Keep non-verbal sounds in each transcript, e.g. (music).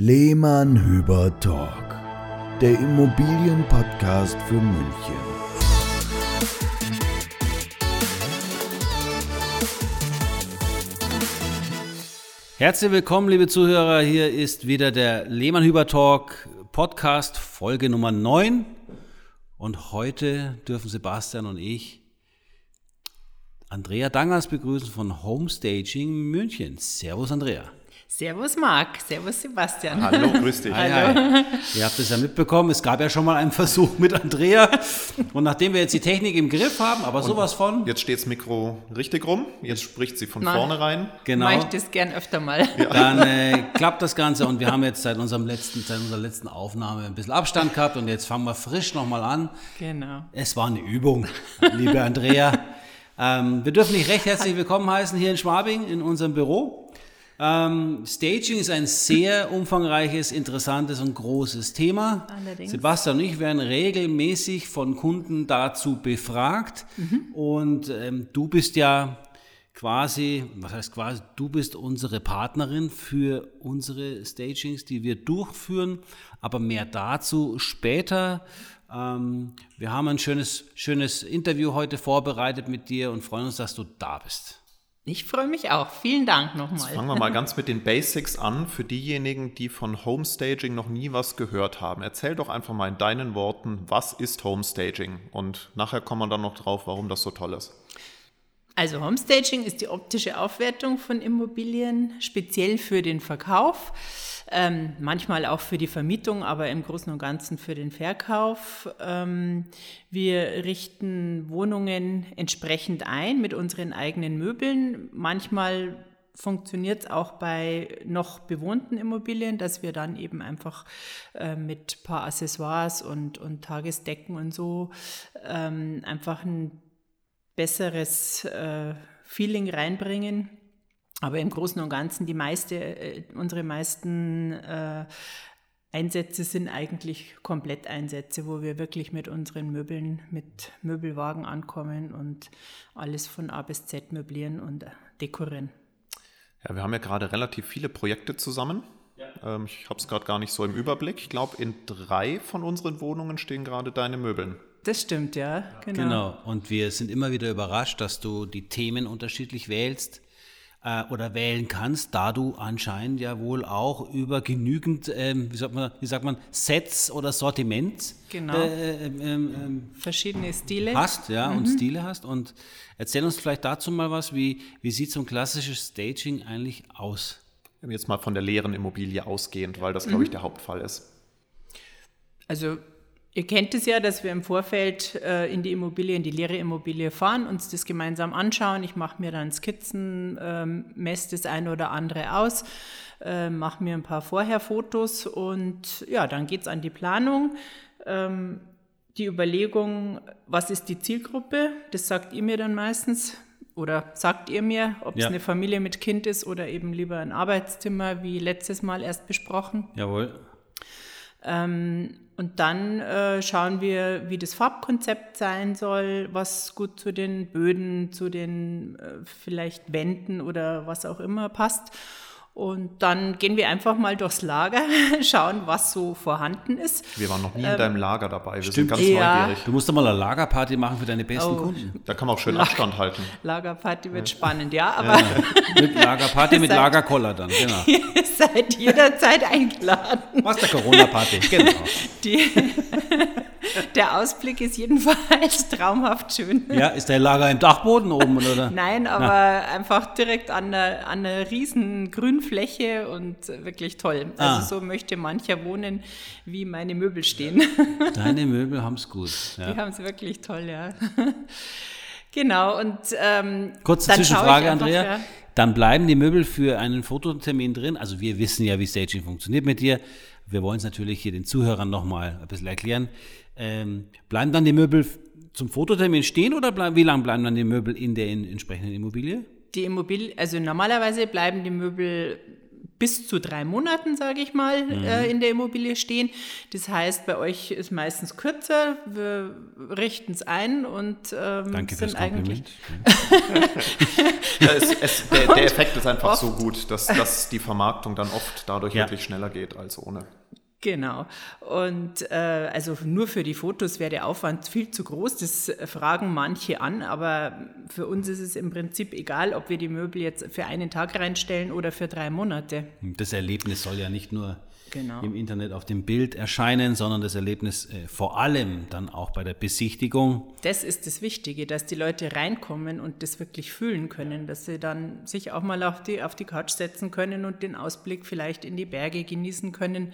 Lehmann Hüber Talk, der Immobilienpodcast für München. Herzlich willkommen, liebe Zuhörer. Hier ist wieder der Lehmann Hüber Talk Podcast, Folge Nummer 9. Und heute dürfen Sebastian und ich Andrea Dangers begrüßen von Homestaging München. Servus, Andrea. Servus Marc, Servus Sebastian. Hallo, grüß dich. Hi, hi. Ihr habt es ja mitbekommen, es gab ja schon mal einen Versuch mit Andrea. Und nachdem wir jetzt die Technik im Griff haben, aber sowas von. Jetzt steht das Mikro richtig rum, jetzt spricht sie von Nein. vorne rein. Genau. Mach ich das gern öfter mal. Dann äh, klappt das Ganze und wir haben jetzt seit, unserem letzten, seit unserer letzten Aufnahme ein bisschen Abstand gehabt und jetzt fangen wir frisch nochmal an. Genau. Es war eine Übung, liebe Andrea. Ähm, wir dürfen dich recht herzlich willkommen heißen hier in Schwabing in unserem Büro. Ähm, Staging ist ein sehr umfangreiches, interessantes und großes Thema. Allerdings. Sebastian und ich werden regelmäßig von Kunden dazu befragt. Und ähm, du bist ja quasi, was heißt quasi, du bist unsere Partnerin für unsere Stagings, die wir durchführen. Aber mehr dazu später. Ähm, wir haben ein schönes, schönes Interview heute vorbereitet mit dir und freuen uns, dass du da bist. Ich freue mich auch. Vielen Dank nochmal. Fangen wir mal (laughs) ganz mit den Basics an für diejenigen, die von Homestaging noch nie was gehört haben. Erzähl doch einfach mal in deinen Worten, was ist Homestaging? Und nachher kommen wir dann noch drauf, warum das so toll ist. Also Homestaging ist die optische Aufwertung von Immobilien, speziell für den Verkauf, ähm, manchmal auch für die Vermietung, aber im Großen und Ganzen für den Verkauf. Ähm, wir richten Wohnungen entsprechend ein mit unseren eigenen Möbeln. Manchmal funktioniert es auch bei noch bewohnten Immobilien, dass wir dann eben einfach äh, mit ein paar Accessoires und, und Tagesdecken und so ähm, einfach ein besseres äh, Feeling reinbringen. Aber im Großen und Ganzen, die meiste, äh, unsere meisten äh, Einsätze sind eigentlich Kompletteinsätze, wo wir wirklich mit unseren Möbeln, mit Möbelwagen ankommen und alles von A bis Z möblieren und dekorieren. Ja, wir haben ja gerade relativ viele Projekte zusammen. Ähm, ich habe es gerade gar nicht so im Überblick. Ich glaube, in drei von unseren Wohnungen stehen gerade deine Möbeln. Das stimmt, ja. Genau. Genau. Und wir sind immer wieder überrascht, dass du die Themen unterschiedlich wählst äh, oder wählen kannst, da du anscheinend ja wohl auch über genügend, ähm, wie, sagt man, wie sagt man, Sets oder Sortiment Genau. äh, ähm, ähm, Verschiedene Stile. hast, ja, Mhm. und Stile hast. Und erzähl uns vielleicht dazu mal was, wie, wie sieht so ein klassisches Staging eigentlich aus? Jetzt mal von der leeren Immobilie ausgehend, weil das, glaube ich, der Hauptfall ist. Also ihr kennt es ja, dass wir im Vorfeld äh, in die Immobilie, in die leere Immobilie fahren, uns das gemeinsam anschauen. Ich mache mir dann Skizzen, ähm, messe das eine oder andere aus, äh, mache mir ein paar Vorherfotos und ja, dann geht es an die Planung. Ähm, die Überlegung, was ist die Zielgruppe, das sagt ihr mir dann meistens. Oder sagt ihr mir, ob es Ja. eine Familie mit Kind ist oder eben lieber ein Arbeitszimmer, wie letztes Mal erst besprochen. Jawohl. Ähm, und dann äh, schauen wir, wie das Farbkonzept sein soll, was gut zu den Böden, zu den äh, vielleicht Wänden oder was auch immer passt. Und dann gehen wir einfach mal durchs Lager, (laughs) schauen, was so vorhanden ist. Wir waren noch nie in deinem Lager dabei. Wir Stimmt. sind ganz Ja. neugierig. Du musst doch mal eine Lagerparty machen für deine besten Oh. Kunden. Da kann man auch schön Abstand halten. Lagerparty wird spannend, ja, aber Mit Lagerparty (laughs) mit Lagerkoller dann, genau. (laughs) ihr seid jederzeit eingeladen. Was der Corona-Party, genau. Die, (laughs) der Ausblick ist jedenfalls (laughs) traumhaft schön. Ja, ist der Lager im Dachboden oben, oder? (laughs) Nein, aber einfach direkt an einer, an einer riesen Grünfläche und wirklich toll. Ah. Also so möchte mancher wohnen, wie meine Möbel stehen. Deine Möbel haben es gut. Ja. Die haben es wirklich toll, ja. Genau, und ähm, Kurze Zwischenfrage, einfach, Andrea. ja. Dann bleiben die Möbel für einen Fototermin drin. Also wir wissen ja, wie Staging funktioniert mit dir. Wir wollen es natürlich hier den Zuhörern nochmal ein bisschen erklären. Ähm, bleiben dann die Möbel zum Fototermin stehen oder bleiben, wie lange bleiben dann die Möbel in der in, entsprechenden Immobilie? Die Immobilie, also normalerweise bleiben die Möbel bis zu drei Monaten, sage ich mal, mhm. äh, in der Immobilie stehen. Das heißt, bei euch ist meistens kürzer. Wir richten es ein und ähm, Danke sind eigentlich. ja, es, es, der, der, Effekt ist einfach so gut, dass, dass die Vermarktung dann oft dadurch ja. wirklich schneller geht als ohne. Genau. Und äh, also nur für die Fotos wäre der Aufwand viel zu groß. Das fragen manche an, aber für uns ist es im Prinzip egal, ob wir die Möbel jetzt für einen Tag reinstellen oder für drei Monate. Das Erlebnis soll ja nicht nur genau. im Internet auf dem Bild erscheinen, sondern das Erlebnis äh, vor allem dann auch bei der Besichtigung. Das ist das Wichtige, dass die Leute reinkommen und das wirklich fühlen können, dass sie dann sich auch mal auf die, auf die Couch setzen können und den Ausblick vielleicht in die Berge genießen können,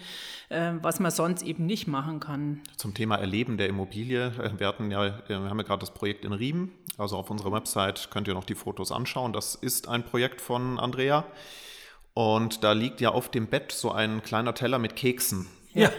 äh, was man sonst eben nicht machen kann. Zum Thema Erleben der Immobilie. Äh, wir, hatten ja, wir haben ja gerade das Projekt in Riemen. Also auf unserer Website könnt ihr noch die Fotos anschauen. Das ist ein Projekt von Andrea. Und da liegt ja auf dem Bett so ein kleiner Teller mit Keksen. Ja.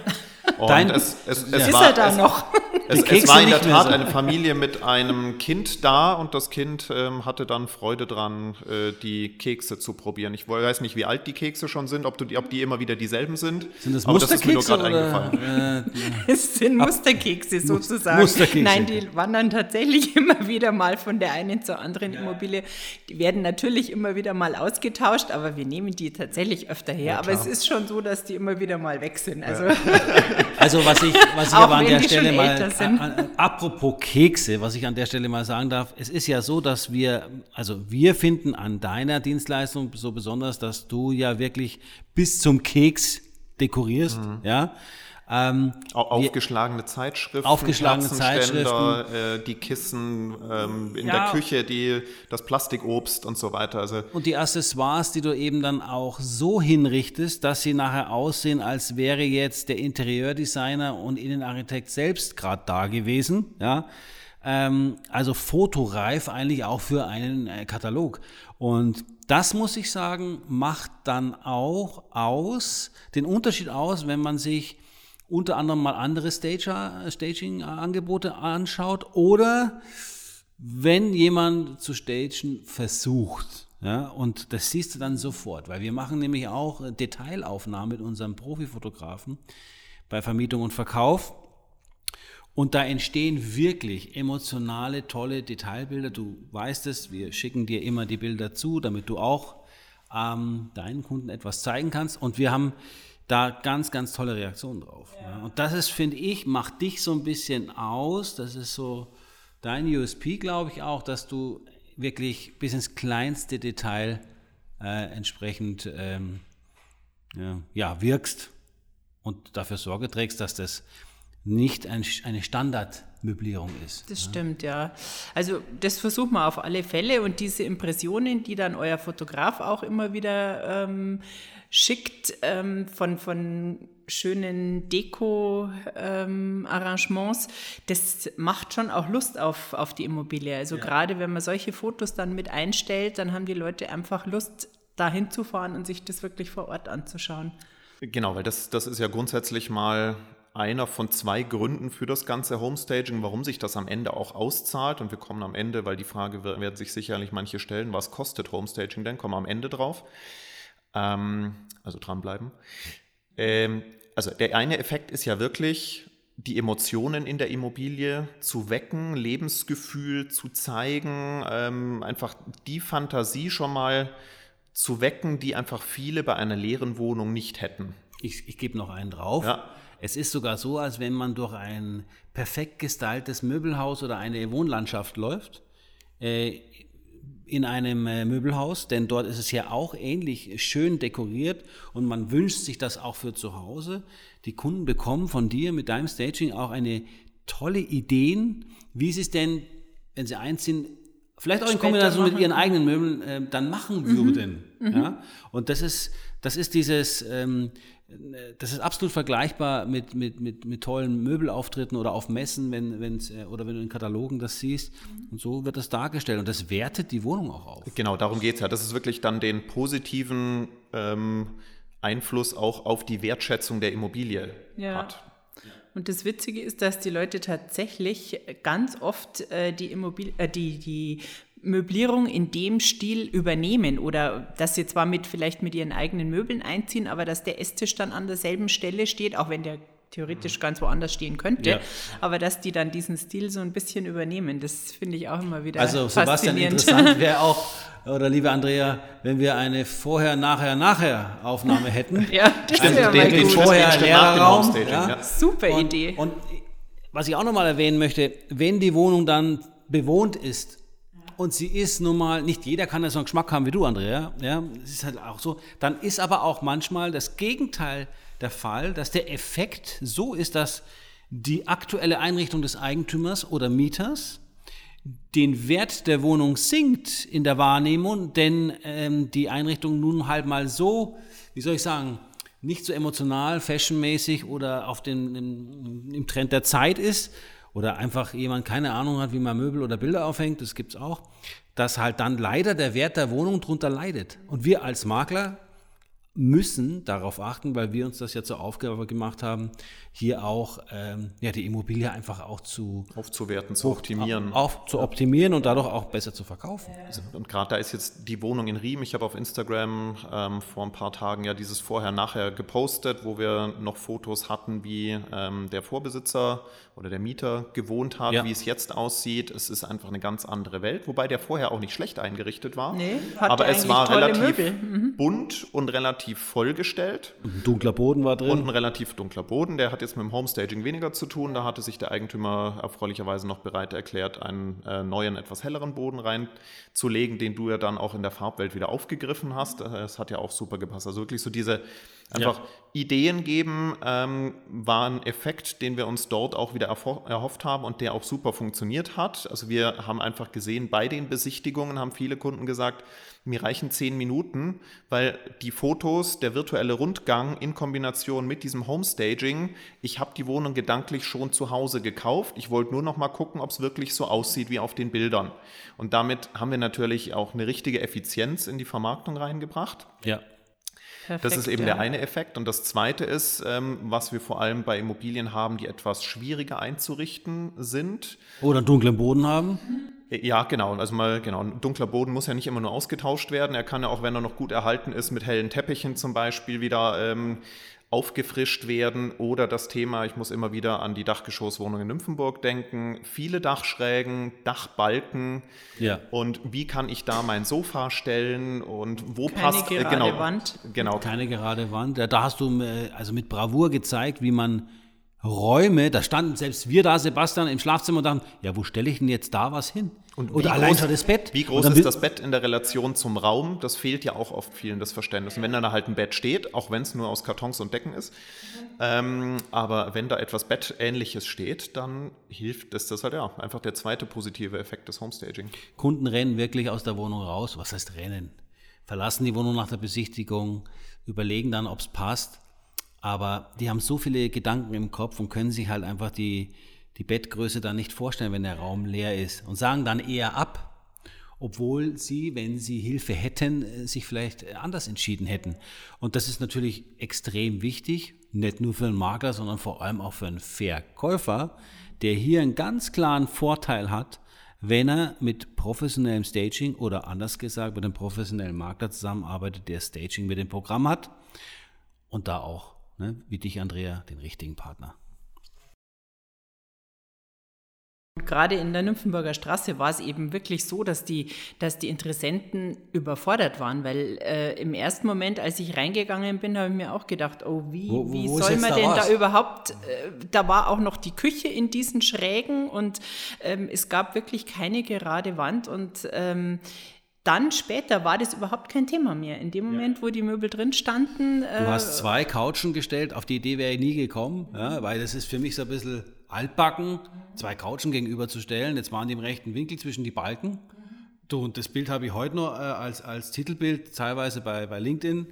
Und Dein, es, es, es ist war, er da noch? Es, es, war in der Tat so. eine Familie mit einem Kind da und das Kind ähm, hatte dann Freude dran, äh, die Kekse zu probieren. Ich weiß nicht, wie alt die Kekse schon sind, ob, du, ob die immer wieder dieselben sind. Sind das aber das ist mir nur gerade eingefallen. (laughs) Äh, es sind Musterkekse sozusagen. Musterkekse. Nein, die wandern tatsächlich (laughs) immer wieder mal von der einen zur anderen ja. Immobilie. Die werden natürlich immer wieder mal ausgetauscht, aber wir nehmen die tatsächlich öfter her. Ja, aber es ist schon so, dass die immer wieder mal weg sind. Also, ja. (laughs) also was ich, was ich aber an der Stelle mal sind. Apropos Kekse, was ich an der Stelle mal sagen darf, es ist ja so, dass wir, also wir finden an deiner Dienstleistung so besonders, dass du ja wirklich bis zum Keks dekorierst, mhm. ja. Ähm, aufgeschlagene Zeitschriften, aufgeschlagene Zeitschriften, äh, die Kissen ähm, in ja. der Küche, die, das Plastikobst und so weiter. Also und die Accessoires, die du eben dann auch so hinrichtest, dass sie nachher aussehen, als wäre jetzt der Interieurdesigner und Innenarchitekt selbst gerade da gewesen. Ja, ähm, also fotoreif eigentlich auch für einen äh, Katalog. Und das muss ich sagen, macht dann auch aus, den Unterschied aus, wenn man sich unter anderem mal andere Staging-Angebote anschaut oder wenn jemand zu stagen versucht. Ja, und das siehst du dann sofort, weil wir machen nämlich auch Detailaufnahmen mit unserem Profifotografen bei Vermietung und Verkauf. Und da entstehen wirklich emotionale, tolle Detailbilder. Du weißt es, wir schicken dir immer die Bilder zu, damit du auch ähm, deinen Kunden etwas zeigen kannst. Und wir haben da ganz, ganz tolle Reaktionen drauf. Ja. Und das ist, finde ich, macht dich so ein bisschen aus. Das ist so dein USP, glaube ich auch, dass du wirklich bis ins kleinste Detail äh, entsprechend ähm, ja, ja, wirkst und dafür Sorge trägst, dass das nicht ein, eine Standardmöblierung ist. Das ja. stimmt, ja. Also das versucht man auf alle Fälle und diese Impressionen, die dann euer Fotograf auch immer wieder ähm, schickt ähm, von, von schönen Deko-Arrangements, ähm, das macht schon auch Lust auf, auf die Immobilie. Also ja. gerade wenn man solche Fotos dann mit einstellt, dann haben die Leute einfach Lust, da hinzufahren und sich das wirklich vor Ort anzuschauen. Genau, weil das, das ist ja grundsätzlich mal einer von zwei Gründen für das ganze Homestaging, warum sich das am Ende auch auszahlt. Und wir kommen am Ende, weil die Frage werden sich sicherlich manche stellen, was kostet Homestaging denn? Kommen wir am Ende drauf. Ähm, also dranbleiben. Ähm, also der eine Effekt ist ja wirklich, die Emotionen in der Immobilie zu wecken, Lebensgefühl zu zeigen, ähm, einfach die Fantasie schon mal zu wecken, die einfach viele bei einer leeren Wohnung nicht hätten. Ich, ich gebe noch einen drauf. Ja. Es ist sogar so, als wenn man durch ein perfekt gestaltetes Möbelhaus oder eine Wohnlandschaft läuft. Äh, in einem äh, Möbelhaus, denn dort ist es ja auch ähnlich schön dekoriert und man wünscht sich das auch für zu Hause. Die Kunden bekommen von dir mit deinem Staging auch eine tolle Ideen, wie sie es denn, wenn sie einziehen, vielleicht auch in Kombination mit ihren eigenen Möbeln äh, dann machen mhm. würden. Mhm. Ja? Und das ist, das ist dieses, ähm, das ist absolut vergleichbar mit, mit, mit, mit tollen Möbelauftritten oder auf Messen, wenn, wenn's, äh, oder wenn du in Katalogen das siehst. Und so wird das dargestellt. Und das wertet die Wohnung auch auf. Genau, darum geht es ja. Das ist wirklich dann den positiven ähm, Einfluss auch auf die Wertschätzung der Immobilie ja. hat. Und das Witzige ist, dass die Leute tatsächlich ganz oft äh, die, Immobil äh, die, die Möblierung in dem Stil übernehmen oder dass sie zwar mit vielleicht mit ihren eigenen Möbeln einziehen, aber dass der Esstisch dann an derselben Stelle steht, auch wenn der theoretisch ganz woanders stehen könnte, Ja. aber dass die dann diesen Stil so ein bisschen übernehmen, das finde ich auch immer wieder Also Sebastian, faszinierend. interessant (laughs) wäre auch, oder liebe Andrea, wenn wir eine Vorher, Nachher, Nachher Aufnahme hätten. ja, das Also wäre den, den vorher Lehrerraum. Ja. ja. Super Und, Idee. und was ich auch nochmal erwähnen möchte, wenn die Wohnung dann bewohnt ist und sie ist nun mal, nicht jeder kann ja so einen Geschmack haben wie du, Andrea, ja, es ist halt auch so, dann ist aber auch manchmal das Gegenteil der Fall, dass der Effekt so ist, dass die aktuelle Einrichtung des Eigentümers oder Mieters den Wert der Wohnung sinkt in der Wahrnehmung, denn ähm, die Einrichtung nun halt mal so, wie soll ich sagen, nicht so emotional, fashionmäßig oder auf den, im, im Trend der Zeit ist oder einfach jemand keine Ahnung hat, wie man Möbel oder Bilder aufhängt, das gibt's auch, dass halt dann leider der Wert der Wohnung drunter leidet. Und wir als Makler müssen darauf achten, weil wir uns das ja zur Aufgabe gemacht haben, hier auch ähm, ja, die Immobilie einfach auch zu Aufzuwerten, zu optimieren. auf zu optimieren und dadurch auch besser zu verkaufen. Und gerade da ist jetzt die Wohnung in Riem. Ich habe auf Instagram ähm, vor ein paar Tagen ja dieses Vorher-Nachher gepostet, wo wir noch Fotos hatten, wie ähm, der Vorbesitzer oder der Mieter gewohnt hat, Ja. wie es jetzt aussieht. Es ist einfach eine ganz andere Welt, wobei der vorher auch nicht schlecht eingerichtet war. Nee, hatte aber es war tolle relativ. Mhm. bunt und relativ vollgestellt. Ein dunkler Boden war drin. Und ein relativ dunkler Boden. Der hat jetzt mit dem Homestaging weniger zu tun. Da hatte sich der Eigentümer erfreulicherweise noch bereit erklärt, einen äh, neuen, etwas helleren Boden reinzulegen, den du ja dann auch in der Farbwelt wieder aufgegriffen hast. Äh, Das hat ja auch super gepasst. Also wirklich so diese einfach Ideen geben, ähm, war ein Effekt, den wir uns dort auch wieder erhofft haben und der auch super funktioniert hat. Also wir haben einfach gesehen, bei den Besichtigungen haben viele Kunden gesagt, mir reichen zehn Minuten, weil die Fotos, der virtuelle Rundgang in Kombination mit diesem Homestaging, ich habe die Wohnung gedanklich schon zu Hause gekauft. Ich wollte nur noch mal gucken, ob es wirklich so aussieht wie auf den Bildern. Und damit haben wir natürlich auch eine richtige Effizienz in die Vermarktung reingebracht. Ja. Das Perfekt, ist eben ja. der eine Effekt. Und das zweite ist, ähm, was wir vor allem bei Immobilien haben, die etwas schwieriger einzurichten sind. Oder einen dunklen Boden haben. Ja, genau. Also mal, genau, ein dunkler Boden muss ja nicht immer nur ausgetauscht werden. Er kann ja auch, wenn er noch gut erhalten ist, mit hellen Teppichen zum Beispiel wieder ähm, aufgefrischt werden. Oder das Thema, ich muss immer wieder an die Dachgeschosswohnung in Nymphenburg denken. Viele Dachschrägen, Dachbalken. Ja. Und wie kann ich da mein Sofa stellen und wo Keine passt gerade genau, Wand. Genau, Keine gerade Wand. Ja, Da hast du äh, also mit Bravour gezeigt, wie man Räume, da standen selbst wir da, Sebastian, im Schlafzimmer und dachten, ja, wo stelle ich denn jetzt da was hin? Und Oder allein groß- schon das Bett. Wie groß ist das Bett in der Relation zum Raum? Das fehlt ja auch oft vielen das Verständnis. Und wenn dann halt ein Bett steht, auch wenn es nur aus Kartons und Decken ist, ähm, aber wenn da etwas Bettähnliches steht, dann hilft das, das halt ja einfach der zweite positive Effekt des Homestaging. Kunden rennen wirklich aus der Wohnung raus. Was heißt rennen? Verlassen die Wohnung nach der Besichtigung, überlegen dann, ob es passt. Aber die haben so viele Gedanken im Kopf und können sich halt einfach die, die Bettgröße dann nicht vorstellen, wenn der Raum leer ist. Und sagen dann eher ab, obwohl sie, wenn sie Hilfe hätten, äh, sich vielleicht anders entschieden hätten. Und das ist natürlich extrem wichtig, nicht nur für einen Makler, sondern vor allem auch für einen Verkäufer, der hier einen ganz klaren Vorteil hat, wenn er mit professionellem Staging oder anders gesagt mit einem professionellen Makler zusammenarbeitet, der Staging mit dem Programm hat und da auch, ne, wie dich, Andrea, den richtigen Partner. Gerade in der Nymphenburger Straße war es eben wirklich so, dass die, dass die Interessenten überfordert waren, weil äh, im ersten Moment, als ich reingegangen bin, habe ich mir auch gedacht, oh, wie, Wo- wo- wie soll man da denn was? da überhaupt, äh, da war auch noch die Küche in diesen Schrägen und ähm, es gab wirklich keine gerade Wand und ähm, dann später war das überhaupt kein Thema mehr. In dem Moment, wo die Möbel drin standen, äh, Du hast zwei Couchen gestellt, auf die Idee wäre ich nie gekommen, ja, weil das ist für mich so ein bisschen altbacken, zwei Couchen gegenüberzustellen. Jetzt waren die im rechten Winkel zwischen die Balken. Du, und das Bild habe ich heute noch äh, als, als Titelbild, teilweise bei, bei LinkedIn,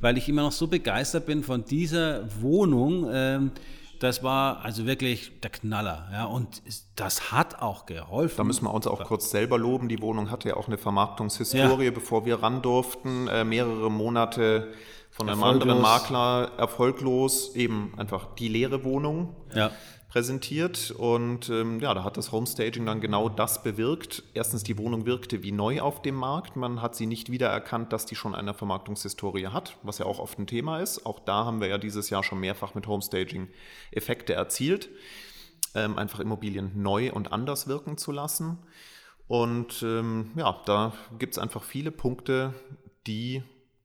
weil ich immer noch so begeistert bin von dieser Wohnung. Ähm, das war also wirklich der Knaller. Ja, und das hat auch geholfen. Da müssen wir uns auch kurz selber loben. Die Wohnung hatte ja auch eine Vermarktungshistorie, Ja. bevor wir ran durften. Äh, mehrere Monate von einem anderen Makler erfolglos eben einfach die leere Wohnung. Ja präsentiert und ähm, ja, da hat das Homestaging dann genau das bewirkt. Erstens, die Wohnung wirkte wie neu auf dem Markt. Man hat sie nicht wiedererkannt, dass die schon eine Vermarktungshistorie hat, was ja auch oft ein Thema ist. Auch da haben wir ja dieses Jahr schon mehrfach mit Homestaging Effekte erzielt, ähm, einfach Immobilien neu und anders wirken zu lassen. Und ähm, ja, da gibt es einfach viele Punkte, die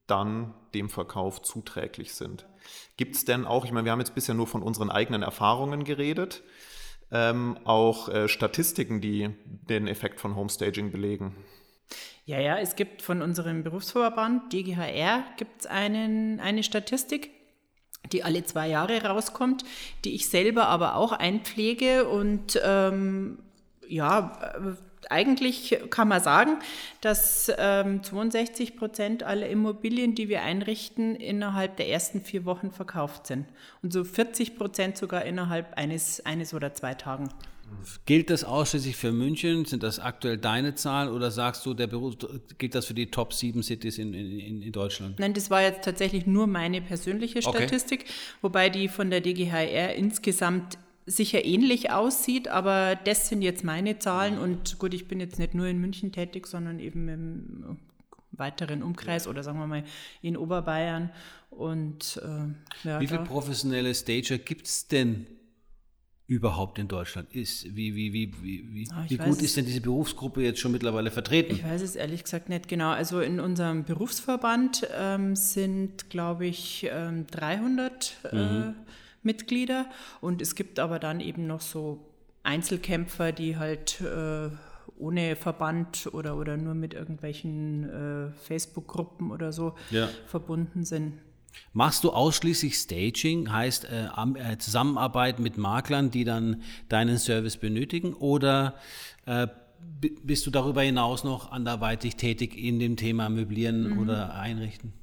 dann dem Verkauf zuträglich sind. Gibt es denn auch, ich meine, wir haben jetzt bisher nur von unseren eigenen Erfahrungen geredet, ähm, auch äh, Statistiken, die den Effekt von Homestaging belegen? Ja, ja, es gibt von unserem Berufsverband DGHR gibt eine Statistik, die alle zwei Jahre rauskommt, die ich selber aber auch einpflege und ähm, ja, äh, eigentlich kann man sagen, dass ähm, 62 Prozent aller Immobilien, die wir einrichten, innerhalb der ersten vier Wochen verkauft sind. Und so 40 Prozent sogar innerhalb eines, eines oder zwei Tagen. Gilt das ausschließlich für München? Sind das aktuell deine Zahlen oder sagst du, der Beruf, gilt das für die Top 7 Cities in, in, in Deutschland? Nein, das war jetzt tatsächlich nur meine persönliche Statistik, okay. wobei die von der DGHR insgesamt sicher ähnlich aussieht, aber das sind jetzt meine Zahlen und gut, ich bin jetzt nicht nur in München tätig, sondern eben im weiteren Umkreis oder sagen wir mal in Oberbayern. Und, äh, ja, wie viele professionelle Stager gibt es denn überhaupt in Deutschland ist. Wie, wie, wie, wie, ah, wie gut ist denn diese Berufsgruppe jetzt schon mittlerweile vertreten? Ich weiß es ehrlich gesagt nicht genau. Also in unserem Berufsverband ähm, sind, glaube ich, ähm, 300 äh, mhm. Mitglieder. Und es gibt aber dann eben noch so Einzelkämpfer, die halt äh, ohne Verband oder, oder nur mit irgendwelchen äh, Facebook-Gruppen oder so ja. verbunden sind. Machst du ausschließlich Staging, heißt äh, äh Zusammenarbeit mit Maklern, die dann deinen Service benötigen? Oder äh, bist du darüber hinaus noch anderweitig tätig in dem Thema Möblieren mhm. oder Einrichten?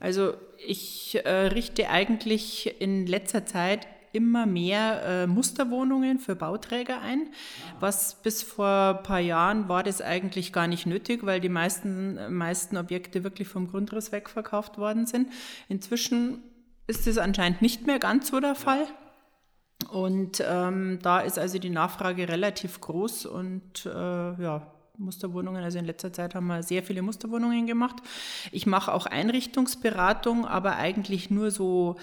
Also ich äh, richte eigentlich in letzter Zeit immer mehr äh, Musterwohnungen für Bauträger ein. Was bis vor ein paar Jahren war das eigentlich gar nicht nötig, weil die meisten, meisten Objekte wirklich vom Grundriss weg verkauft worden sind. Inzwischen ist es anscheinend nicht mehr ganz so der Fall. Und ähm, da ist also die Nachfrage relativ groß und äh, ja, Musterwohnungen. Also in letzter Zeit haben wir sehr viele Musterwohnungen gemacht. Ich mache auch Einrichtungsberatung, aber eigentlich nur so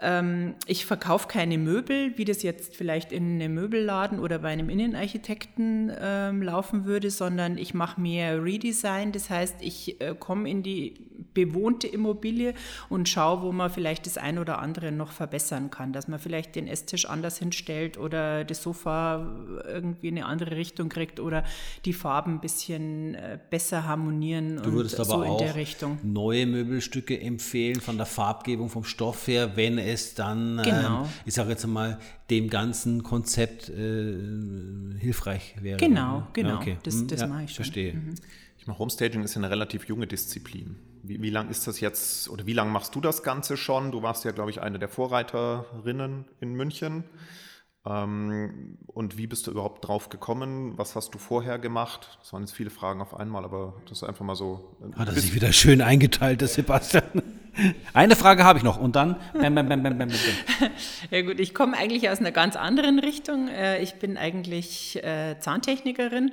ähm, ich verkaufe keine Möbel, wie das jetzt vielleicht in einem Möbelladen oder bei einem Innenarchitekten ähm, laufen würde, sondern ich mache mehr Redesign. Das heißt, ich äh, komme in die bewohnte Immobilie und schaue, wo man vielleicht das ein oder andere noch verbessern kann, dass man vielleicht den Esstisch anders hinstellt oder das Sofa irgendwie in eine andere Richtung kriegt oder die Farben ein bisschen äh, besser harmonieren. Du würdest aber so auch neue Möbelstücke empfehlen von der Farbgebung, vom Stoff her, wenn es dann, genau. ähm, ich sage jetzt mal, dem ganzen Konzept äh, hilfreich wäre. Genau, genau. Ja, okay. Das, hm, das ja, mache ich schon. Verstehe. Mhm. Ich meine, Homestaging ist ja eine relativ junge Disziplin. Wie, wie lange ist das jetzt oder wie lange machst du das Ganze schon? Du warst ja, glaube ich, eine der Vorreiterinnen in München. Ähm, und wie bist du überhaupt drauf gekommen? Was hast du vorher gemacht? Das waren jetzt viele Fragen auf einmal, aber das ist einfach mal so. Hat er sich wieder schön eingeteilt, der Sebastian. Eine Frage habe ich noch und dann. Bam, bam, bam, Ja gut, ich komme eigentlich aus einer ganz anderen Richtung. Äh, ich bin eigentlich äh, Zahntechnikerin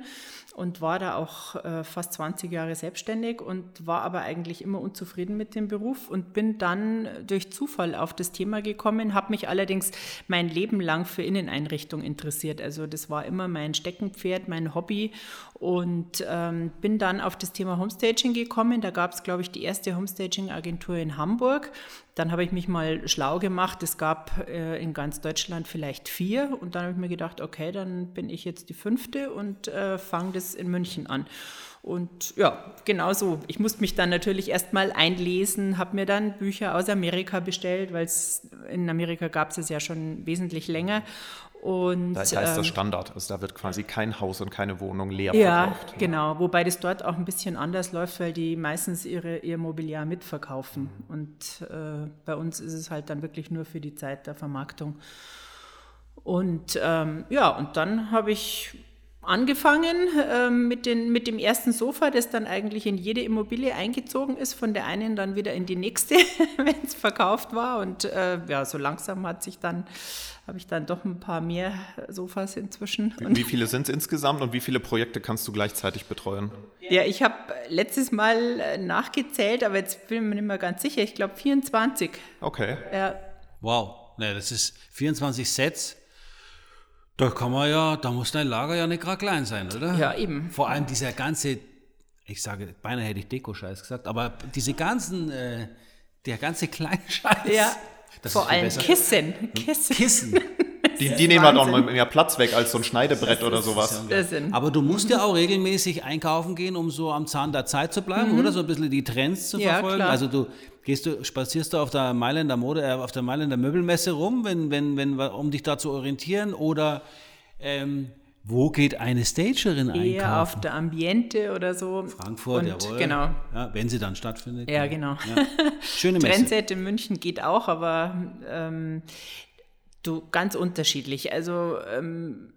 und war da auch äh, fast 20 Jahre selbstständig und war aber eigentlich immer unzufrieden mit dem Beruf und bin dann durch Zufall auf das Thema gekommen, habe mich allerdings mein Leben lang für Inneneinrichtung interessiert. Also das war immer mein Steckenpferd, mein Hobby und ähm, bin dann auf das Thema Homestaging gekommen. Da gab es, glaube ich, die erste Homestaging-Agentur in Hamburg. Dann habe ich mich mal schlau gemacht. Es gab äh, in ganz Deutschland vielleicht vier. Und dann habe ich mir gedacht, okay, dann bin ich jetzt die fünfte und äh, fange das in München an. Und ja, genau so. Ich musste mich dann natürlich erstmal einlesen, habe mir dann Bücher aus Amerika bestellt, weil es in Amerika gab es es ja schon wesentlich länger. Und, da, da ist das ähm, Standard, also da wird quasi kein Haus und keine Wohnung leer ja, verkauft. Ja, genau, wobei das dort auch ein bisschen anders läuft, weil die meistens ihre, ihr Mobiliar mitverkaufen. Und äh, bei uns ist es halt dann wirklich nur für die Zeit der Vermarktung. Und ähm, ja, und dann habe ich angefangen ähm, mit, den, mit dem ersten Sofa, das dann eigentlich in jede Immobilie eingezogen ist, von der einen dann wieder in die nächste, (laughs) wenn es verkauft war. Und äh, ja, so langsam hat sich dann, habe ich dann doch ein paar mehr Sofas inzwischen. Wie, wie viele sind es insgesamt und wie viele Projekte kannst du gleichzeitig betreuen? Ja, ich habe letztes Mal äh, nachgezählt, aber jetzt bin ich mir nicht mehr ganz sicher. Ich glaube 24. Okay. Ja. Wow, ne, das ist 24 Sets. Da kann man ja, da muss dein Lager ja nicht gerade klein sein, oder? Ja, eben. Vor allem dieser ganze, ich sage, beinahe hätte ich Deko-Scheiß gesagt, aber diese ganzen, äh, der ganze (laughs) kleine Scheiß. Ja. das Vor allem besser. Kissen. Kissen. Kissen. (laughs) Die, die nehmen halt auch mal mehr Platz weg als so ein Schneidebrett oder sowas. Das sind- Aber du musst ja auch regelmäßig einkaufen gehen, um so am Zahn der Zeit zu bleiben, oder? So ein bisschen die Trends zu Mhm. Ja, verfolgen. klar. Also du gehst du, spazierst du auf der Mailänder Mode, äh, auf der Mailänder Möbelmesse rum, wenn, wenn, wenn, um dich da zu orientieren, oder ähm, wo geht eine Stagerin einkaufen? Eher auf der Ambiente oder so. Frankfurt, Und, jawohl. Genau. Ja, wenn sie dann stattfindet. Ja, genau. (laughs) Schöne Messe. Trendset in München geht auch, aber ähm, du ganz unterschiedlich. Also ähm,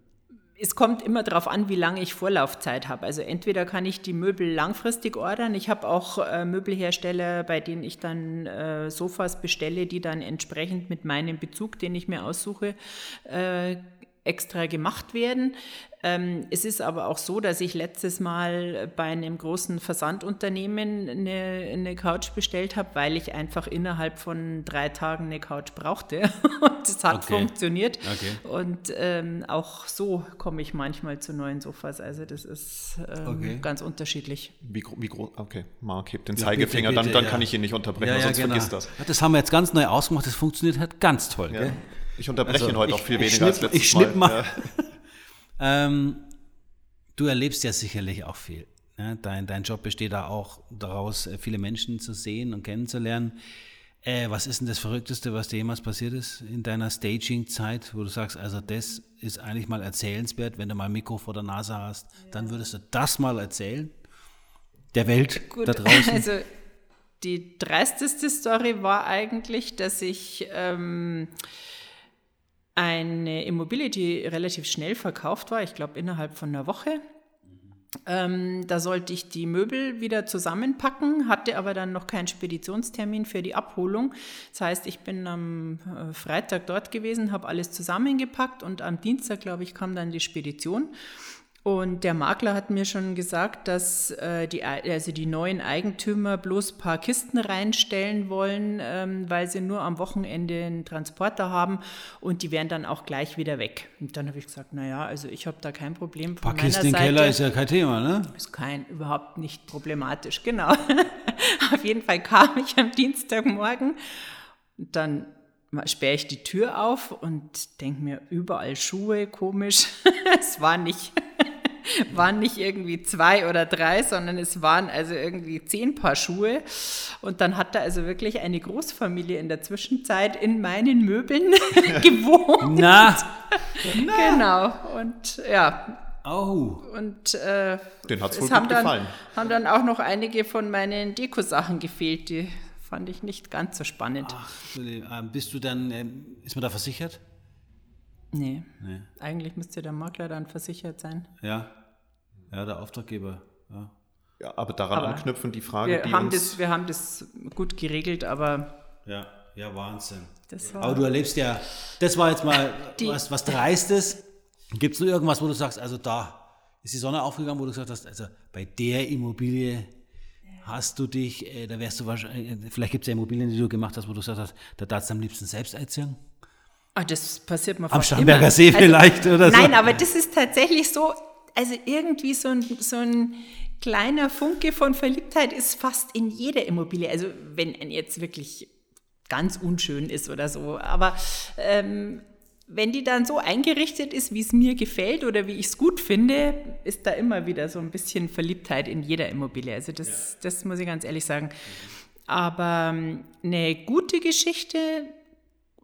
es kommt immer darauf an, wie lange ich Vorlaufzeit habe. Also entweder kann ich die Möbel langfristig ordern. Ich habe auch äh, Möbelhersteller, bei denen ich dann äh, Sofas bestelle, die dann entsprechend mit meinem Bezug, den ich mir aussuche, äh, extra gemacht werden. Ähm, es ist aber auch so, dass ich letztes Mal bei einem großen Versandunternehmen eine, eine Couch bestellt habe, weil ich einfach innerhalb von drei Tagen eine Couch brauchte. (laughs) Und es hat Okay. funktioniert. Okay. Und ähm, auch so komme ich manchmal zu neuen Sofas. Also das ist ähm, Okay. ganz unterschiedlich. Wie, wie groß? Okay, Marc hebt den Ja, Zeigefinger, bitte, dann, bitte, dann ja. kann ich ihn nicht unterbrechen, Ja, ja, sonst genau. vergisst das. Das haben wir jetzt ganz neu ausgemacht. Das funktioniert halt ganz toll. Ja. Gell? Ich unterbreche Also, ihn heute ich- auch viel weniger als schnipp- letztes ich schnipp mal. Ja. (laughs) Ähm, du erlebst ja sicherlich auch viel. Ne? Dein, dein Job besteht da auch daraus, äh, viele Menschen zu sehen und kennenzulernen. Äh, was ist denn das Verrückteste, was dir jemals passiert ist in deiner Staging-Zeit, wo du sagst, also das ist eigentlich mal erzählenswert, wenn du mal ein Mikro vor der Nase hast, dann würdest du das mal erzählen? Der Welt da draußen? (laughs) Also die dreisteste Story war eigentlich, dass ich ähm, eine Immobilie, die relativ schnell verkauft war, ich glaube innerhalb von einer Woche. Ähm, da sollte ich die Möbel wieder zusammenpacken, hatte aber dann noch keinen Speditionstermin für die Abholung. Das heißt, ich bin am äh, Freitag dort gewesen, habe alles zusammengepackt und am Dienstag, glaube ich, kam dann die Spedition. Und der Makler hat mir schon gesagt, dass äh, die, also die neuen Eigentümer bloß ein paar Kisten reinstellen wollen, ähm, weil sie nur am Wochenende einen Transporter haben und die wären dann auch gleich wieder weg. Und dann habe ich gesagt, naja, also ich habe da kein Problem Ein paar Kisten im. Keller ist ja kein Thema, ne? Ist kein, überhaupt nicht problematisch, genau. (laughs) Auf jeden Fall kam ich am Dienstagmorgen und dann sperre ich die Tür auf und denke mir, überall Schuhe, komisch. (laughs) es war nicht, (laughs) waren nicht irgendwie zwei oder drei, sondern es waren also irgendwie zehn Paar Schuhe. Und dann hat da also wirklich eine Großfamilie in der Zwischenzeit in meinen Möbeln (laughs) gewohnt. Na, (laughs) Genau. Und ja, oh, und äh, Den hat's es wohl haben gut dann, gefallen. haben dann auch noch einige von meinen Dekosachen gefehlt, die fand ich nicht ganz so spannend. ach, ähm, bist du dann, ähm, ist man da versichert? Nee. Eigentlich müsste der Makler dann versichert sein. Ja, ja, der Auftraggeber, ja. Ja, aber daran Aber anknüpfen die Frage, Wir die haben, uns... das, wir haben das gut geregelt, aber Ja, ja, Wahnsinn. das war. Aber du erlebst ja, das war jetzt mal Die- was, was Dreistes. Gibt es nur irgendwas, wo du sagst, also da ist die Sonne aufgegangen, wo du gesagt hast, also bei der Immobilie hast du dich, äh, da wärst du wahrscheinlich, äh, vielleicht gibt es ja Immobilien, die du gemacht hast, wo du gesagt hast, da darfst du am liebsten selbst einziehen. Ah, das passiert mir Am Starnberger immer. See vielleicht oder so. Nein, aber das ist tatsächlich so, also irgendwie so ein, so ein kleiner Funke von Verliebtheit ist fast in jeder Immobilie. Also wenn ein jetzt wirklich ganz unschön ist oder so. Aber ähm, wenn die dann so eingerichtet ist, wie es mir gefällt oder wie ich es gut finde, ist da immer wieder so ein bisschen Verliebtheit in jeder Immobilie. Also das, das muss ich ganz ehrlich sagen. Aber ähm, eine gute Geschichte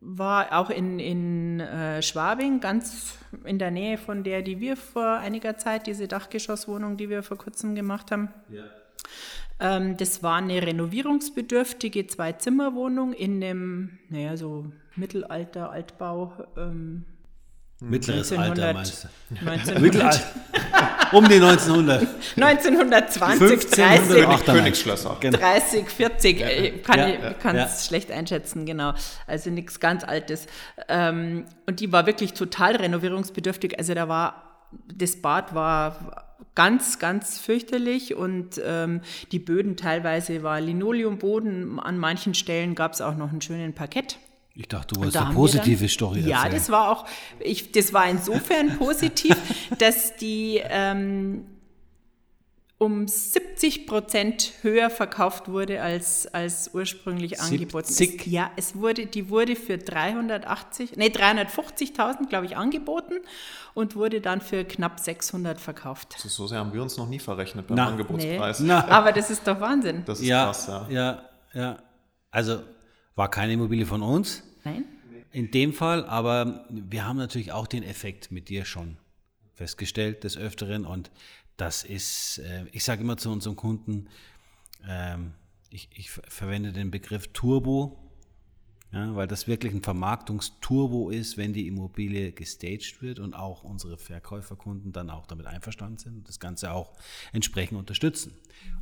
war auch in, in äh, Schwabing, ganz in der Nähe von der, die wir vor einiger Zeit, diese Dachgeschosswohnung, die wir vor kurzem gemacht haben. Ähm, das war eine renovierungsbedürftige Zwei-Zimmer-Wohnung in einem, naja, so Mittelalter, Altbau. Ähm, Mittleres Alter 1900, meinst du? 1900, Mittelalter. (laughs) um die 1900. 1920, 1500, 30, Ach, dann Königsschlösser. Genau. 30, 40, äh, kann Ja, ich ja, kann ja. es schlecht einschätzen, genau. Also nichts ganz Altes. Ähm, und die war wirklich total renovierungsbedürftig. Also da war, das Bad war ganz, ganz fürchterlich und ähm, die Böden teilweise war Linoleumboden. An manchen Stellen gab es auch noch einen schönen Parkett. Ich dachte, du wolltest da eine positive dann, Story Ja, erzählen. das war auch, ich, das war insofern (laughs) positiv, dass die ähm, um 70 Prozent höher verkauft wurde als, als ursprünglich angeboten. 70? Es, ja, es wurde, die wurde für 380, nee, 350.000, glaube ich, angeboten und wurde dann für knapp 600 verkauft. Ist so sehr haben wir uns noch nie verrechnet beim Na. Angebotspreis. Na. Aber das ist doch Wahnsinn. Das ist ja, krass, ja. ja, ja. Also war keine Immobilie von uns Nein? in dem Fall, aber wir haben natürlich auch den Effekt mit dir schon festgestellt des Öfteren und das ist, äh, ich sage immer zu unseren Kunden, ähm, ich, ich ver- verwende den Begriff Turbo, ja, weil das wirklich ein Vermarktungsturbo ist, wenn die Immobilie gestaged wird und auch unsere Verkäuferkunden dann auch damit einverstanden sind und das Ganze auch entsprechend unterstützen.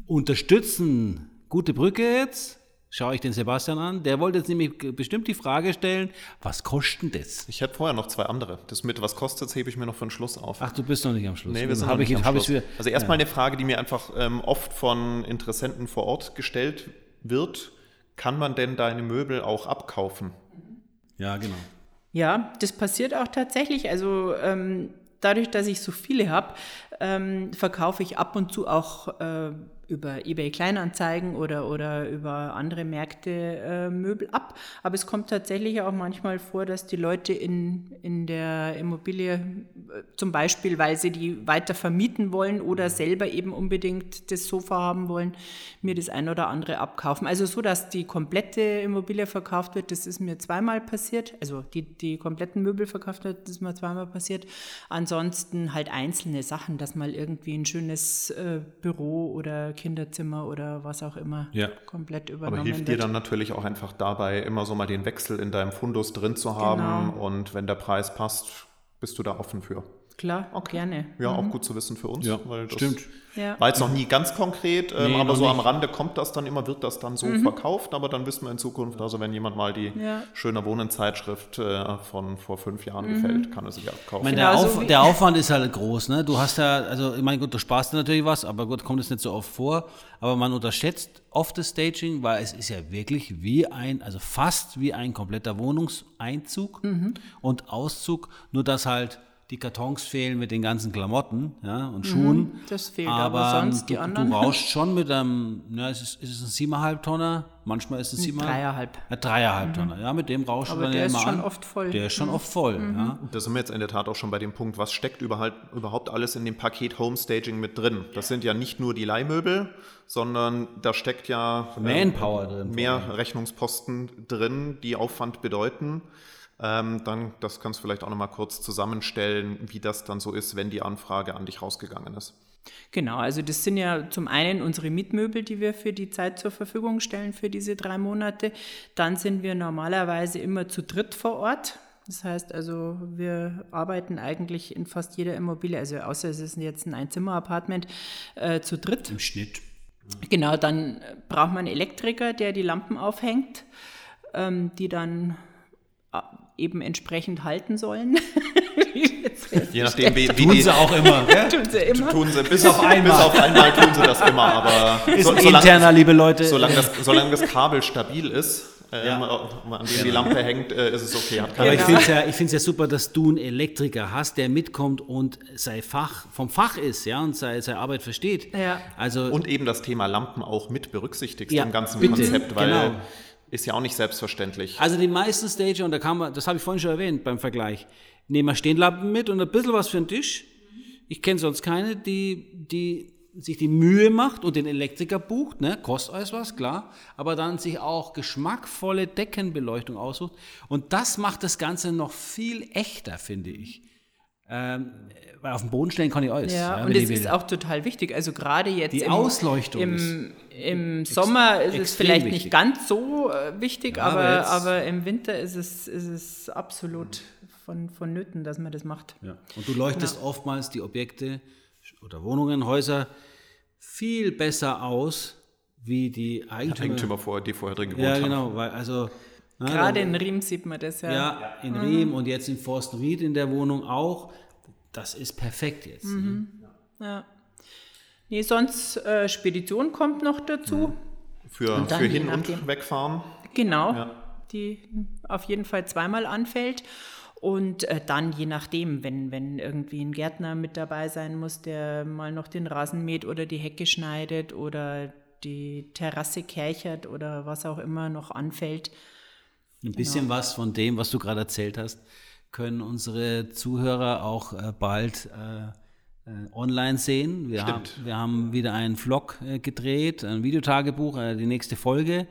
Unterstützen, gute Brücke jetzt, schaue ich den Sebastian an, der wollte jetzt nämlich bestimmt die Frage stellen, was kostet das? Ich hätte vorher noch zwei andere. Das mit was kostet, hebe ich mir noch für den Schluss auf. Ach, du bist noch nicht am Schluss. Nee, wir sind Hab noch ich, nicht am ich Schluss. wieder, Also erstmal eine Frage, die mir einfach ähm, oft von Interessenten vor Ort gestellt wird. Kann man denn deine Möbel auch abkaufen? ja, genau. Ja, das passiert auch tatsächlich. Also ähm, dadurch, dass ich so viele habe, ähm, verkaufe ich ab und zu auch äh, über eBay Kleinanzeigen oder, oder über andere Märkte äh, Möbel ab. Aber es kommt tatsächlich auch manchmal vor, dass die Leute in, in der Immobilie, äh, zum Beispiel, weil sie die weiter vermieten wollen oder selber eben unbedingt das Sofa haben wollen, mir das ein oder andere abkaufen. Also so, dass die komplette Immobilie verkauft wird, das ist mir zweimal passiert. Also die, die kompletten Möbel verkauft wird, das ist mir zweimal passiert. Ansonsten halt einzelne Sachen, dass mal irgendwie ein schönes äh, Büro oder Kinderzimmer oder was auch immer Ja. komplett Aber übernommen hilft dir wird. dann natürlich auch einfach dabei, immer so mal den Wechsel in deinem Fundus drin zu haben. Genau. Und wenn der Preis passt, bist du da offen für. Klar, gerne. Ja, auch gut zu wissen für uns. Ja, weil das stimmt. War jetzt noch nie ganz konkret, ähm, Nee, aber so am nicht. Rande kommt das dann immer, wird das dann so verkauft, aber dann wissen wir in Zukunft, also wenn jemand mal die Ja. schöne Wohnenzeitschrift äh, von vor fünf Jahren gefällt, kann er sich abkaufen. Meine, Genau der, so Auf, wie- der Aufwand ist halt groß, ne? Du hast ja, also ich meine, gut, du sparst dir natürlich was, aber gut, kommt es nicht so oft vor. Aber man unterschätzt oft das Staging, weil es ist ja wirklich wie ein, also fast wie ein kompletter Wohnungseinzug Mhm. und Auszug, nur dass halt die Kartons fehlen mit den ganzen Klamotten ja, und Schuhen. Mhm, das fehlt, aber sonst du, die anderen. Du rauschst schon mit einem, ja, ist es, ist es ein siebeneinhalb Tonner? Manchmal ist es siebeneinhalb. Dreieinhalb. Ja, dreieinhalb Tonner. Ja, mit dem rauschst Aber du dann der ja ist immer schon an. oft voll. Mhm. Der ist schon oft voll, ja. Da sind wir jetzt in der Tat auch schon bei dem Punkt, was steckt überhaupt, überhaupt alles in dem Paket Homestaging mit drin? Das sind ja nicht nur die Leihmöbel, sondern da steckt ja ähm, Manpower drin. mehr Rechnungsposten drin, die Aufwand bedeuten. Ähm, dann, das kannst du vielleicht auch nochmal kurz zusammenstellen, wie das dann so ist, wenn die Anfrage an dich rausgegangen ist. Genau, also das sind ja zum einen unsere Mietmöbel, die wir für die Zeit zur Verfügung stellen für diese drei Monate. Dann sind wir normalerweise immer zu dritt vor Ort. Das heißt also, wir arbeiten eigentlich in fast jeder Immobilie, also außer es ist jetzt ein Einzimmer-Apartment, äh, zu dritt. Im Schnitt. Genau, dann braucht man einen Elektriker, der die Lampen aufhängt, ähm, die dann eben entsprechend halten sollen. (laughs) Je nachdem, wie, wie Tun die, sie auch immer. (laughs) tun sie immer. tun sie bis auf einmal. Bis auf einmal tun sie das immer, aber Ist so- ein solange- interner, liebe Leute. Solange das, solange das Kabel stabil ist, ähm, Ja. an dem die Lampe hängt, äh, ist es okay. Hat Aber keine ich Genau. finde es ja, ich ja super, dass du einen Elektriker hast, der mitkommt und sei Fach, vom Fach ist, ja, und sei, seine Arbeit versteht. Ja. Also, Und eben das Thema Lampen auch mit berücksichtigst Ja, im ganzen bitte, Konzept, weil genau. Ist ja auch nicht selbstverständlich. also die meisten Stager, und da kann man, das habe ich vorhin schon erwähnt beim Vergleich, nehmen wir Stehenlampen mit und ein bisschen was für den Tisch. Ich kenne sonst keine, die, die sich die Mühe macht und den Elektriker bucht, ne, kostet alles was, klar, aber dann sich auch geschmackvolle Deckenbeleuchtung aussucht. Und das macht das Ganze noch viel echter, finde ich. Ähm, auf den Boden stellen kann ich alles. Ja, ja, und ich ist auch total wichtig. Also gerade jetzt Die im, Ausleuchtung im, im Sommer ist es vielleicht wichtig. nicht ganz so äh, wichtig, Ja, aber aber, aber im Winter ist es, ist es absolut von, vonnöten, dass man das macht. Ja. Und du leuchtest oftmals die Objekte oder Wohnungen, Häuser viel besser aus, wie die Eigentümer. Eigentümer, vor, die vorher drin gewohnt Ja, haben. genau, weil also Gerade in Riem sieht man das ja. ja, in Riem und jetzt in Forstenried in der Wohnung auch. Das ist perfekt jetzt. Mhm. Ja. Nee, sonst äh, Spedition kommt noch dazu. Für, Und für hin und wegfahren. Genau, die auf jeden Fall zweimal anfällt. Und äh, dann je nachdem, wenn, wenn irgendwie ein Gärtner mit dabei sein muss, der mal noch den Rasen mäht oder die Hecke schneidet oder die Terrasse kerchert oder was auch immer noch anfällt. Ein bisschen was von dem, was du gerade erzählt hast, können unsere Zuhörer auch äh, bald äh, äh, online sehen. Wir, haben, wir haben wieder einen Vlog äh, gedreht, ein Videotagebuch, äh, die nächste Folge.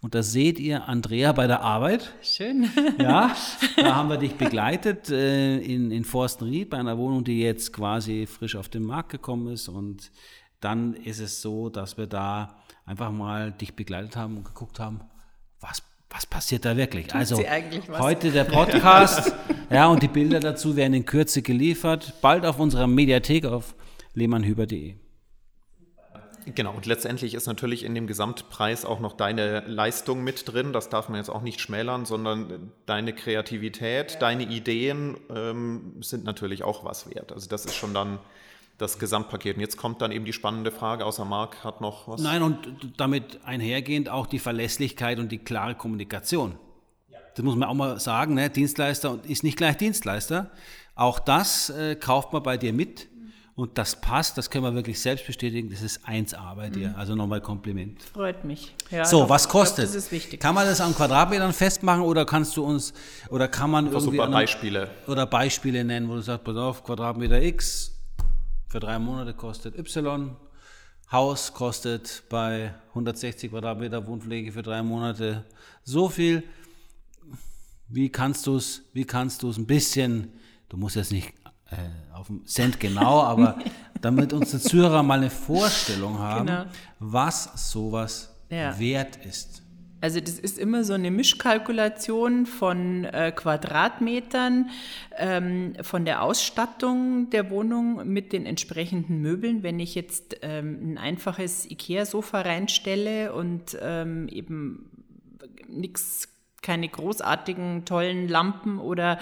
Und da seht ihr Andrea bei der Arbeit. Schön. (laughs) Ja, da haben wir dich (laughs) begleitet äh, in, in Forstenried bei einer Wohnung, die jetzt quasi frisch auf den Markt gekommen ist. Und dann ist es so, dass wir da einfach mal dich begleitet haben und geguckt haben, was, was passiert da wirklich. also sie eigentlich was? heute der Podcast, (laughs) ja, und die Bilder dazu werden in Kürze geliefert, bald auf unserer Mediathek auf lehmannhüber.de. Genau, und letztendlich ist natürlich in dem Gesamtpreis auch noch deine Leistung mit drin. Das darf man jetzt auch nicht schmälern, sondern deine Kreativität, deine Ideen ähm, sind natürlich auch was wert. Also das ist schon dann das Gesamtpaket. Und jetzt kommt dann eben die spannende Frage, außer Marc hat noch was. Nein, und damit einhergehend auch die Verlässlichkeit und die klare Kommunikation. Das muss man auch mal sagen, ne? Dienstleister ist nicht gleich Dienstleister. Auch das äh, kauft man bei dir mit und das passt, das können wir wirklich selbst bestätigen, das ist 1A bei dir. Also nochmal Kompliment. Freut mich. Ja, So, doch, was ich glaub, kostet? Das ist wichtig. Kann man das an Quadratmetern festmachen oder kannst du uns, oder kann man irgendwie super an einem- Beispiele. oder Beispiele nennen, wo du sagst, pass auf, Quadratmeter X für drei Monate kostet Y, Haus kostet bei 160 Quadratmeter Wohnfläche für drei Monate so viel. Wie kannst du es, wie kannst du es ein bisschen, du musst jetzt nicht äh, auf den Cent genau, (laughs) aber damit unsere Zuhörer mal eine Vorstellung haben, Genau. was sowas Ja. wert ist. Also das ist immer so eine Mischkalkulation von äh, Quadratmetern, ähm, von der Ausstattung der Wohnung mit den entsprechenden Möbeln. Wenn ich jetzt ähm, ein einfaches IKEA-Sofa reinstelle und ähm, eben nichts keine großartigen, tollen Lampen oder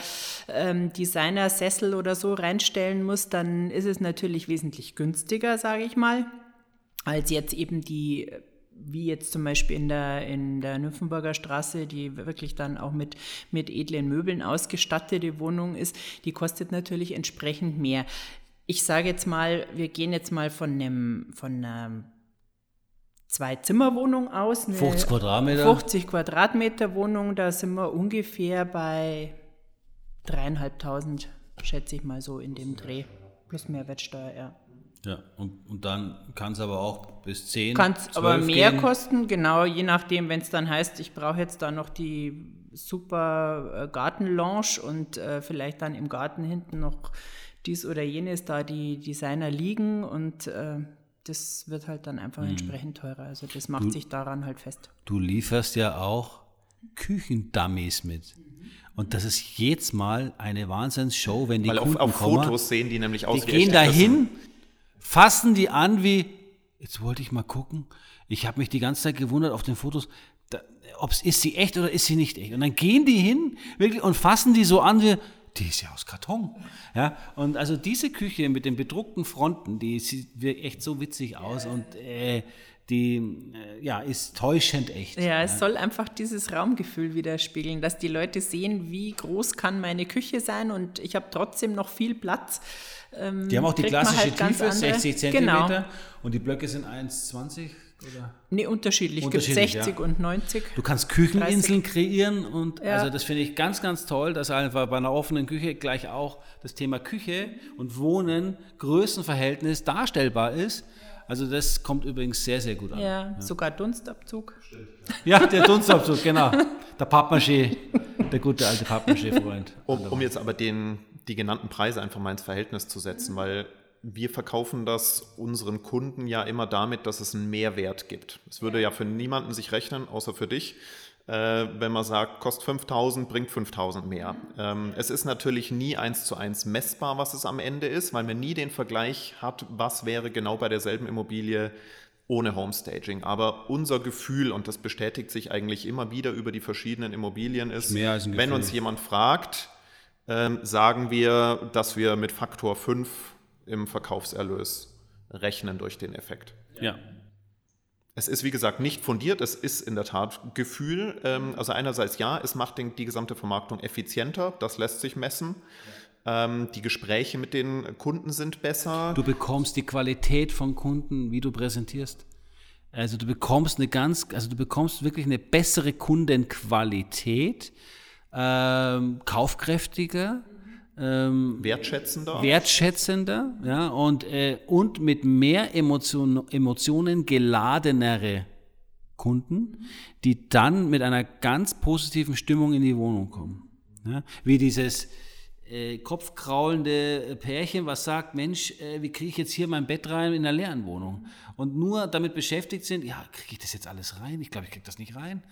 ähm, Designer-Sessel oder so reinstellen muss, dann ist es natürlich wesentlich günstiger, sage ich mal, als jetzt eben die wie jetzt zum Beispiel in der, in der Nymphenburger Straße, die wirklich dann auch mit, mit edlen Möbeln ausgestattete Wohnung ist, die kostet natürlich entsprechend mehr. Ich sage jetzt mal, wir gehen jetzt mal von einem, von einer Zwei-Zimmer-Wohnung aus. Eine 50 Quadratmeter. 50 Quadratmeter Wohnung, da sind wir ungefähr bei dreieinhalbtausend, schätze ich mal so in dem Dreh. Plus Mehrwertsteuer, ja. Ja, und, und dann kann es aber auch bis 10. Kann es aber 12 mehr gehen. kosten, genau, je nachdem, wenn es dann heißt, ich brauche jetzt da noch die super äh, Gartenlounge und äh, vielleicht dann im Garten hinten noch dies oder jenes, da die Designer liegen und äh, das wird halt dann einfach Mhm. entsprechend teurer. Also das macht sich daran halt fest. Du lieferst ja auch Küchendummies mit. Und das ist jedes Mal eine Wahnsinnsshow, wenn die Weil auf, Kunden auf kommen. Fotos sehen die nämlich aus die wie gehen echte da Essen. hin, fassen die an wie, jetzt wollte ich mal gucken, ich habe mich die ganze Zeit gewundert auf den Fotos, ob's, ist sie echt oder ist sie nicht echt? Und dann gehen die hin wirklich, und fassen die so an wie, die ist ja aus Karton. Ja, und also diese Küche mit den bedruckten Fronten, die sieht wirklich echt so witzig aus und äh, die äh, ja, ist täuschend echt. Ja, es soll einfach dieses Raumgefühl widerspiegeln, dass die Leute sehen, wie groß kann meine Küche sein und ich habe trotzdem noch viel Platz. Ähm, Die haben auch die klassische halt Tiefe, andere- 60 Zentimeter. Genau. Und die Blöcke sind 1,20 oder? Nee, unterschiedlich. Es gibt Unterschiedlich, 60 ja. und 90. Du kannst Kücheninseln kreieren und Ja. also das finde ich ganz, ganz toll, dass einfach bei einer offenen Küche gleich auch das Thema Küche und Wohnen, Größenverhältnis darstellbar ist. Also das kommt übrigens sehr, sehr gut an. Ja, sogar Dunstabzug. Ja, der Dunstabzug, genau. Der Pappmaché, der gute alte Pappmaché-Freund. Um, um jetzt aber den, die genannten Preise einfach mal ins Verhältnis zu setzen, weil wir verkaufen das unseren Kunden ja immer damit, dass es einen Mehrwert gibt. Es würde ja für niemanden sich rechnen, außer für dich, wenn man sagt, kostet 5000, bringt 5000 mehr. Ähm, es ist natürlich nie eins zu eins messbar, was es am Ende ist, weil man nie den Vergleich hat, was wäre genau bei derselben Immobilie ohne Homestaging. Aber unser Gefühl, und das bestätigt sich eigentlich immer wieder über die verschiedenen Immobilien, ist, ein wenn uns jemand fragt, ähm, sagen wir, dass wir mit Faktor 5 im Verkaufserlös rechnen durch den Effekt. Ja. Es ist, wie gesagt, nicht fundiert, es ist in der Tat Gefühl. Ähm, also einerseits ja, es macht die gesamte Vermarktung effizienter, das lässt sich messen. Ähm, die Gespräche mit den Kunden sind besser. Du bekommst die Qualität von Kunden, wie du präsentierst. Also du bekommst eine ganz, also du bekommst wirklich eine bessere Kundenqualität, ähm, kaufkräftiger, ähm, wertschätzender. wertschätzender, ja, und, äh, und mit mehr Emotion, Emotionen geladenere Kunden, die dann mit einer ganz positiven Stimmung in die Wohnung kommen. Ja, wie dieses äh, kopfkraulende Pärchen, was sagt, Mensch, äh, wie kriege ich jetzt hier mein Bett rein in einer leeren Wohnung? Und nur damit beschäftigt sind, ja, kriege ich das jetzt alles rein? Ich glaube, ich kriege das nicht rein.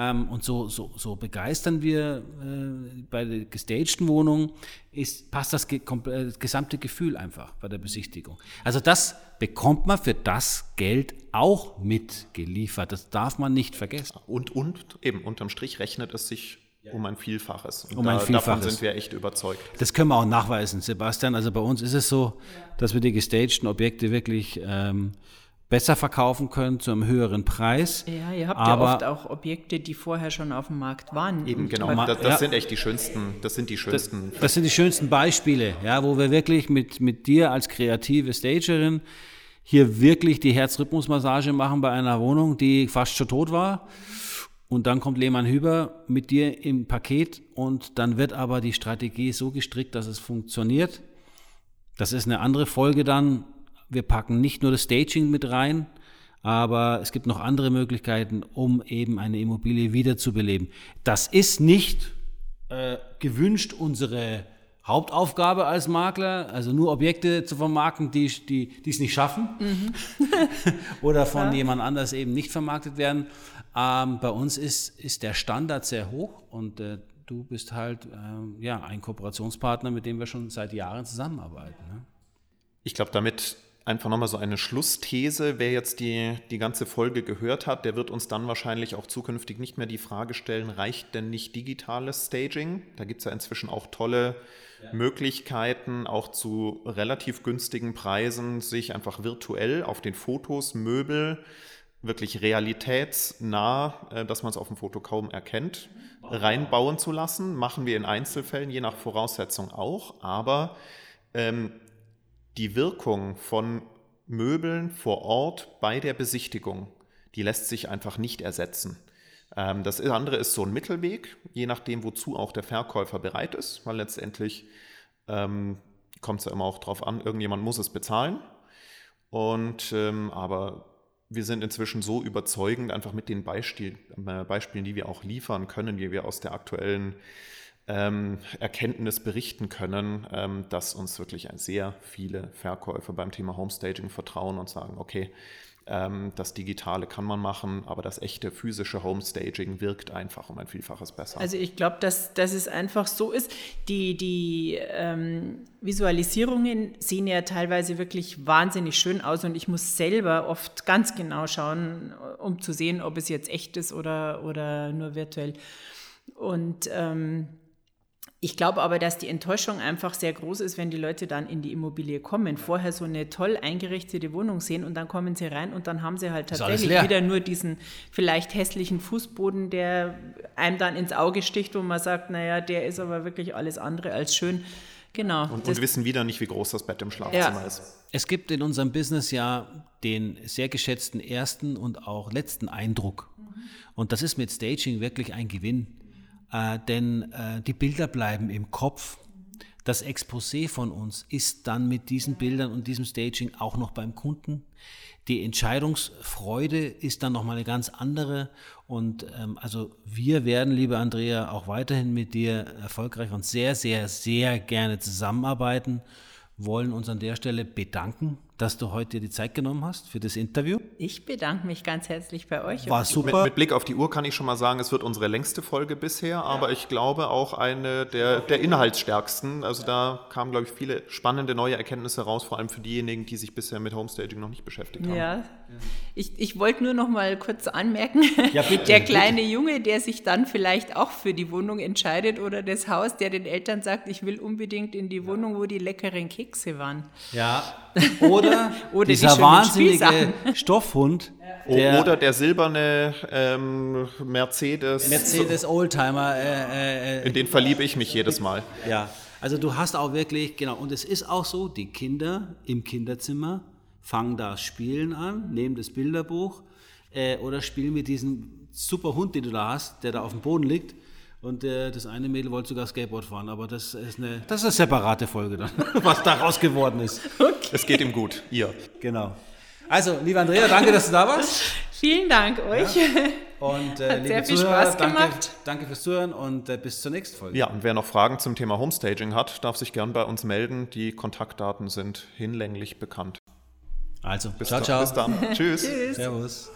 Ähm, und so, so, so begeistern wir äh, bei der gestagten Wohnung, ist, passt das, äh, das gesamte Gefühl einfach bei der Besichtigung. Also das bekommt man für das Geld auch mitgeliefert. Das darf man nicht vergessen. Und, und eben unterm Strich rechnet es sich um ein Vielfaches. Und Um ein da, Davon Vielfaches. sind wir echt überzeugt. Das können wir auch nachweisen, Sebastian. Also bei uns ist es so, dass wir die gestagten Objekte wirklich ähm, besser verkaufen können zu einem höheren Preis. Ja, ihr habt Aber- ja oft auch Objekte, die vorher schon auf dem Markt waren. Eben, genau. Das, das ja. sind echt die schönsten, das sind die schönsten. Das sind die schönsten Beispiele, ja, wo wir wirklich mit, mit dir als kreative Stagerin hier wirklich die Herzrhythmusmassage machen bei einer Wohnung, die fast schon tot war. Und dann kommt Lehmann Hüber mit dir im Paket und dann wird aber die Strategie so gestrickt, dass es funktioniert. Das ist eine andere Folge dann. Wir packen nicht nur das Staging mit rein, aber es gibt noch andere Möglichkeiten, um eben eine Immobilie wiederzubeleben. Das ist nicht äh, gewünscht unsere Hauptaufgabe als Makler, also nur Objekte zu vermarkten, die die die es nicht schaffen (laughs) oder von jemand anders eben nicht vermarktet werden. Ähm, bei uns ist, ist der Standard sehr hoch und äh, du bist halt ähm, ja, ein Kooperationspartner, mit dem wir schon seit Jahren zusammenarbeiten. Ne? Ich glaube, damit einfach nochmal so eine Schlussthese, wer jetzt die, die ganze Folge gehört hat, der wird uns dann wahrscheinlich auch zukünftig nicht mehr die Frage stellen, reicht denn nicht digitales Staging? Da gibt es ja inzwischen auch tolle Möglichkeiten, auch zu relativ günstigen Preisen, sich einfach virtuell auf den Fotos, Möbel, wirklich realitätsnah, äh, dass man es auf dem Foto kaum erkennt, reinbauen zu lassen. Machen wir in Einzelfällen, je nach Voraussetzung auch, aber ähm, die Wirkung von Möbeln vor Ort bei der Besichtigung, die lässt sich einfach nicht ersetzen. Ähm, das andere ist so ein Mittelweg, je nachdem, wozu auch der Verkäufer bereit ist, weil letztendlich ähm, kommt es ja immer auch drauf an, irgendjemand muss es bezahlen. Und ähm, aber wir sind inzwischen so überzeugend, einfach mit den Beispiel, äh, Beispielen, die wir auch liefern können, wie wir aus der aktuellen ähm, Erkenntnis berichten können, ähm, dass uns wirklich sehr viele Verkäufer beim Thema Homestaging vertrauen und sagen, okay, ähm, das Digitale kann man machen, aber das echte physische Homestaging wirkt einfach um ein Vielfaches besser. Also ich glaube, dass, dass es einfach so ist. Die, die ähm, Visualisierungen sehen ja teilweise wirklich wahnsinnig schön aus und ich muss selber oft ganz genau schauen, um zu sehen, ob es jetzt echt ist oder, oder nur virtuell. Und ähm, ich glaube aber, dass die Enttäuschung einfach sehr groß ist, wenn die Leute dann in die Immobilie kommen, vorher so eine toll eingerichtete Wohnung sehen und dann kommen sie rein und dann haben sie halt tatsächlich wieder nur diesen vielleicht hässlichen Fußboden, der einem dann ins Auge sticht, wo man sagt, naja, der ist aber wirklich alles andere als schön. Genau. und, und wissen wieder nicht, wie groß das Bett im Schlafzimmer Ja. ist. Es gibt in unserem Business ja den sehr geschätzten ersten und auch letzten Eindruck. Und das ist mit Staging wirklich ein Gewinn. Äh, denn äh, die Bilder bleiben im Kopf. das Exposé von uns ist dann mit diesen Bildern und diesem Staging auch noch beim Kunden. Die Entscheidungsfreude ist dann nochmal eine ganz andere. Und ähm, also wir werden, liebe Andrea, auch weiterhin mit dir erfolgreich und sehr, sehr, sehr gerne zusammenarbeiten wollen uns an der Stelle bedanken, dass du heute die Zeit genommen hast für das Interview. Ich bedanke mich ganz herzlich bei euch. War super. Mit, mit, Blick auf die Uhr kann ich schon mal sagen, es wird unsere längste Folge bisher, aber ich glaube auch eine der, der inhaltsstärksten. Also da kamen, glaube ich, viele spannende neue Erkenntnisse raus, vor allem für diejenigen, die sich bisher mit Homestaging noch nicht beschäftigt haben. Ja, ich, ich wollte nur noch mal kurz anmerken, ja, (laughs) bitte, der kleine bitte. Junge, der sich dann vielleicht auch für die Wohnung entscheidet oder das Haus, der den Eltern sagt, ich will unbedingt in die Wohnung, wo die leckeren Kekse waren. Ja, (laughs) oder, (laughs) oder dieser die wahnsinnige Stoffhund. Der oder der silberne ähm, Mercedes. Mercedes Oldtimer. Äh, äh, in den verliebe ich mich jedes Mal. Ja, also du hast auch wirklich, genau, und es ist auch so, die Kinder im Kinderzimmer fangen das Spielen an, nehmen das Bilderbuch äh, oder spielen mit diesem super Hund, den du da hast, der da auf dem Boden liegt. Und äh, das eine Mädel wollte sogar Skateboard fahren, aber das ist eine, das ist eine separate Folge dann, (laughs) was daraus geworden ist. Okay. Es geht ihm gut, ihr. Genau. Also, liebe Andrea, danke, dass du da warst. Vielen Dank euch. Ja. Und äh, Hat sehr viel Zuhörer, Spaß danke, gemacht. Danke fürs Zuhören und äh, bis zur nächsten Folge. Ja, und wer noch Fragen zum Thema Homestaging hat, darf sich gern bei uns melden. Die Kontaktdaten sind hinlänglich bekannt. Also, bis ciao, ciao. Bis dann. (laughs) Tschüss. Servus.